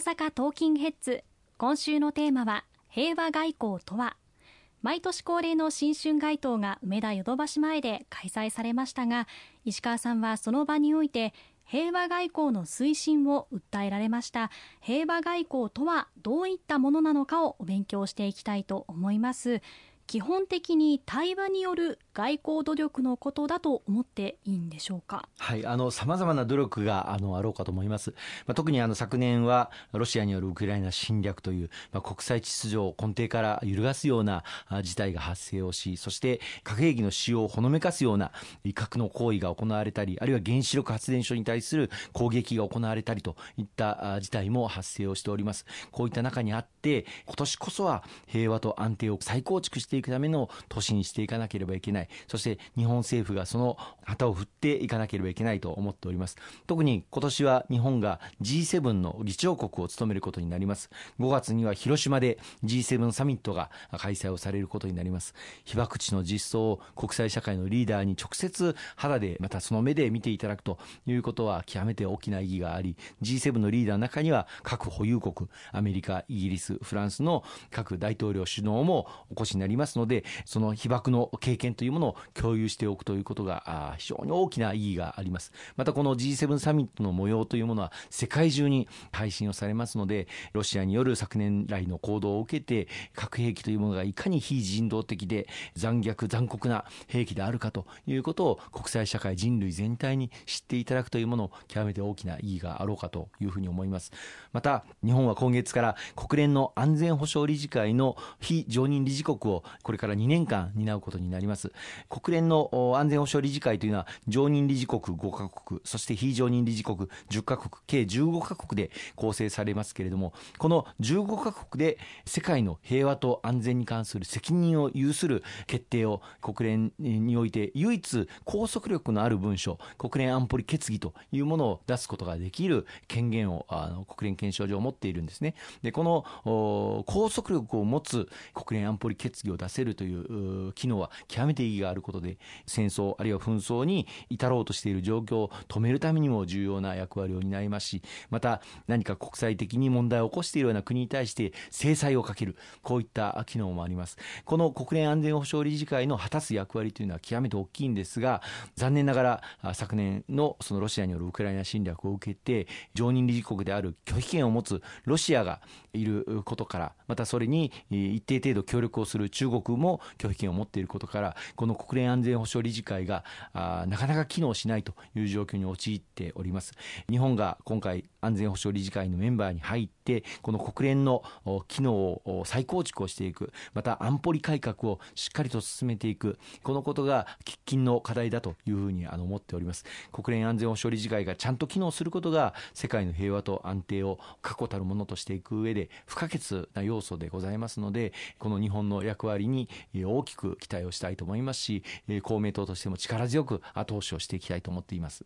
阪トーキンヘッズ。今週のテーマは平和外交とは。毎年恒例の新春街頭が梅田ヨドバシ前で開催されましたが石川さんはその場において平和外交の推進を訴えられました。平和外交とはどういったものなのかをお勉強していきたいと思います。基本的に対話による外交努力のことだと思っていいんでしょうか？はい、あの様々な努力があのあろうかと思います。まあ、特にあの昨年はロシアによるウクライナ侵略という、まあ、国際秩序を根底から揺るがすような事態が発生をし、そして核兵器の使用をほのめかすような威嚇の行為が行われたり、あるいは原子力発電所に対する攻撃が行われたりといった事態も発生をしております。こういった中にあって、今年こそは平和と安定を再構築していくための年にしていかなければいけない。そして日本政府がその旗を振っていかなければいけないと思っております。特に今年は日本が G7 の議長国を務めることになります。5月には広島で G7 サミットが開催をされることになります。被爆地の実相を国際社会のリーダーに直接肌でまたその目で見ていただくということは極めて大きな意義があり、G7 のリーダーの中には各保有国、アメリカ、イギリス、フランスの各大統領首脳もお越しになりますので、その被爆の経験というものを共有しておくということが非常に大きな意義があります。またこの G7 サミットの模様というものは世界中に配信をされますので、ロシアによる昨年来の行動を受けて、核兵器というものがいかに非人道的で残虐、残酷な兵器であるかということを国際社会、人類全体に知っていただくというものを極めて大きな意義があろうかというふうに思います。また、日本は今月から国連の安全保障理事会の非常任理事国をこれから2年間担うことになります。国連の安全保障理事会というのは常任理事国5カ国、そして非常任理事国10カ国、計15カ国で構成されますけれども、この15カ国で世界の平和と安全に関する責任を有する決定を国連において唯一拘束力のある文書、国連安保理決議というものを出すことができる権限をあの国連憲章上持っているんですね。で、この拘束力を持つ国連安保理決議を出せるという機能は極めて意義があることで戦争あるいは紛争に至ろうとしている状況を止めるためにも重要な役割を担いますしまた何か国際的に問題を起こしているような国に対して制裁をかけるこういった機能もあります。この国連安全保障理事会の果たす役割というのは極めて大きいんですが残念ながら昨年のそのロシアによるウクライナ侵略を受けて常任理事国である拒否権を持つロシアがいることからまたそれに一定程度協力をする中国も拒否権を持っていることからこの国連安全保障理事会があなかなか機能しないという状況に陥っております。日本が今回安全保障理事会のメンバーに入ってこの国連の機能を再構築をしていく。また安保理改革をしっかりと進めていく。このことが喫緊の課題だというふうにあの思っております。国連安全保障理事会がちゃんと機能することが世界の平和と安定を確固たるものとしていく上で不可欠な要素でございますのでこの日本の役割に大きく期待をしたいと思います。ますし公明党としても力強く後押しをしていきたいと思っています。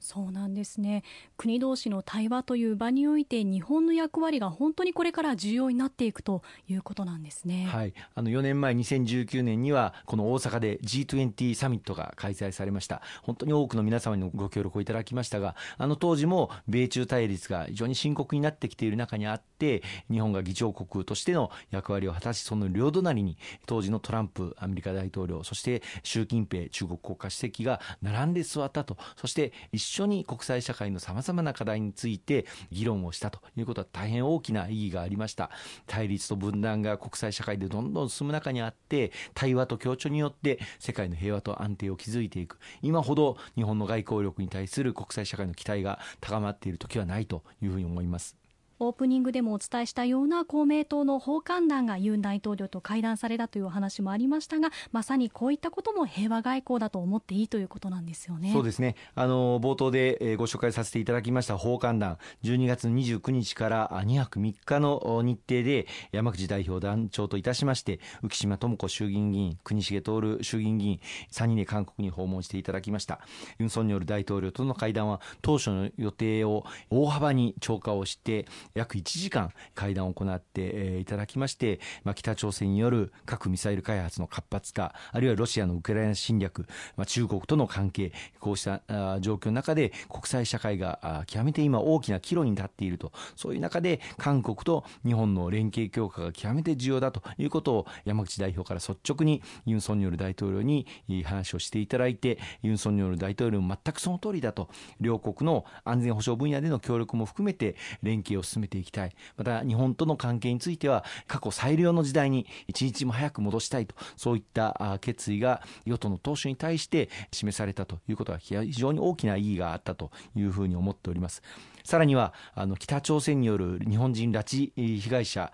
そうなんですね。国同士の対話という場において日本の役割が本当にこれから重要になっていくということなんですね、はい、あの4年前2019年にはこの大阪で G20 サミットが開催されました。本当に多くの皆様にご協力をいただきましたがあの当時も米中対立が非常に深刻になってきている中にあって日本が議長国としての役割を果たしその両隣に当時のトランプアメリカ大統領そして習近平中国国家主席が並んで座ったと。そして一緒に国際社会のさまざまな課題について議論をしたということは大変大きな意義がありました。対立と分断が国際社会でどんどん進む中にあって対話と協調によって世界の平和と安定を築いていく。今ほど日本の外交力に対する国際社会の期待が高まっている時はないというふうに思います。オープニングでもお伝えしたような公明党の訪韓団がユン大統領と会談されたというお話もありましたがまさにこういったことも平和外交だと思っていいということなんですよね。そうですね。あの冒頭でご紹介させていただきました訪韓団。12月29日から2泊3日の日程で山口代表団長といたしまして浮島智子衆議院議員国重徹衆議院議員3人で韓国に訪問していただきました。ユン・ソンニョル大統領との会談は当初の予定を大幅に超過をして約1時間会談を行っていただきまして、まあ、北朝鮮による核ミサイル開発の活発化、あるいはロシアのウクライナ侵略、まあ、中国との関係、こうした状況の中で国際社会が極めて今大きな岐路に立っていると、そういう中で韓国と日本の連携強化が極めて重要だと。いうことを山口代表から率直にユン・ソンニョル大統領に話をしていただいて、ユン・ソンニョル大統領も全くその通りだと、両国の安全保障分野での協力も含めて連携を進めていきたい。また日本との関係については過去最良の時代に一日も早く戻したいと、そういった決意が与党の党首に対して示されたということは非常に大きな意義があったというふうに思っております。さらにはあの北朝鮮による日本人拉致被害者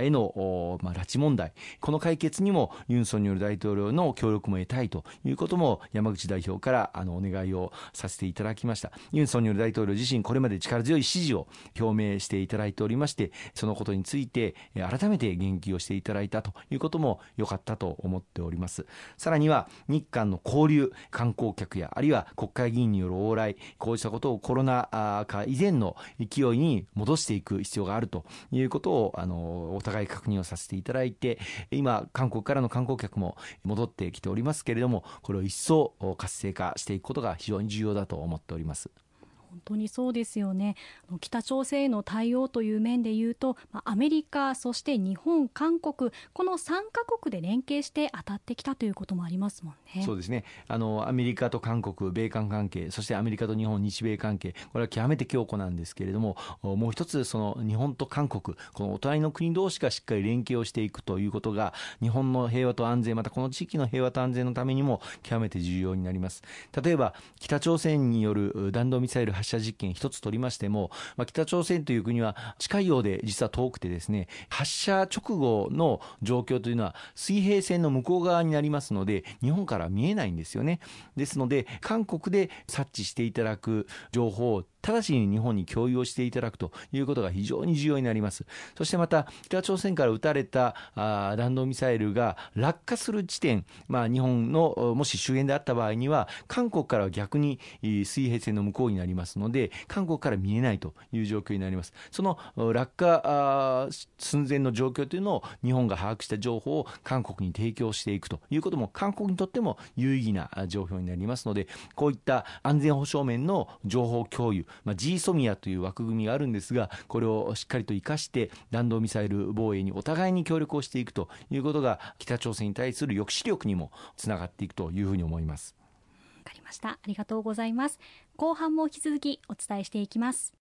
への、まあ、拉致問題。この解決にもユン・ソンによる大統領の協力も得たいということも山口代表からあのお願いをさせていただきました。ユン・ソンによる大統領自身これまで力強い支持を表明していただいておりましてそのことについて改めて言及をしていただいたということも良かったと思っております。さらには日韓の交流観光客やあるいは国会議員による往来こうしたことをコロナ禍以前の勢いに戻していく必要があるということをあのお互い確認をさせていただいて今韓国からの観光客も戻ってきておりますけれどもこれを一層活性化していくことが非常に重要だと思っております。本当にそうですよね。北朝鮮への対応という面でいうとアメリカそして日本韓国この3カ国で連携して当たってきたということもありますもんね。そうですね。あのアメリカと韓国米韓関係そしてアメリカと日本日米関係これは極めて強固なんですけれどももう一つその日本と韓国このお互いの国同士がしっかり連携をしていくということが日本の平和と安全またこの地域の平和と安全のためにも極めて重要になります。例えば北朝鮮による弾道ミサイル発射実験一つ取りましても、まあ、北朝鮮という国は近いようで実は遠くてですね、発射直後の状況というのは水平線の向こう側になりますので、日本から見えないんですよね。ですので、韓国で察知していただく情報を直ちに日本に共有をしていただくということが非常に重要になります。そしてまた、北朝鮮から撃たれたあ弾道ミサイルが落下する地点、まあ、日本のもし周辺であった場合には、韓国からは逆に水平線の向こうになりますので、韓国から見えないという状況になります。その落下寸前の状況というのを日本が把握した情報を韓国に提供していくということも、韓国にとっても有意義な状況になりますので、こういった安全保障面の情報共有、まあ、GSOMIA という枠組みがあるんですが、これをしっかりと生かして弾道ミサイル防衛にお互いに協力をしていくということが北朝鮮に対する抑止力にもつながっていくというふうに思います。わかりました。ありがとうございます。後半も引き続きお伝えしていきます。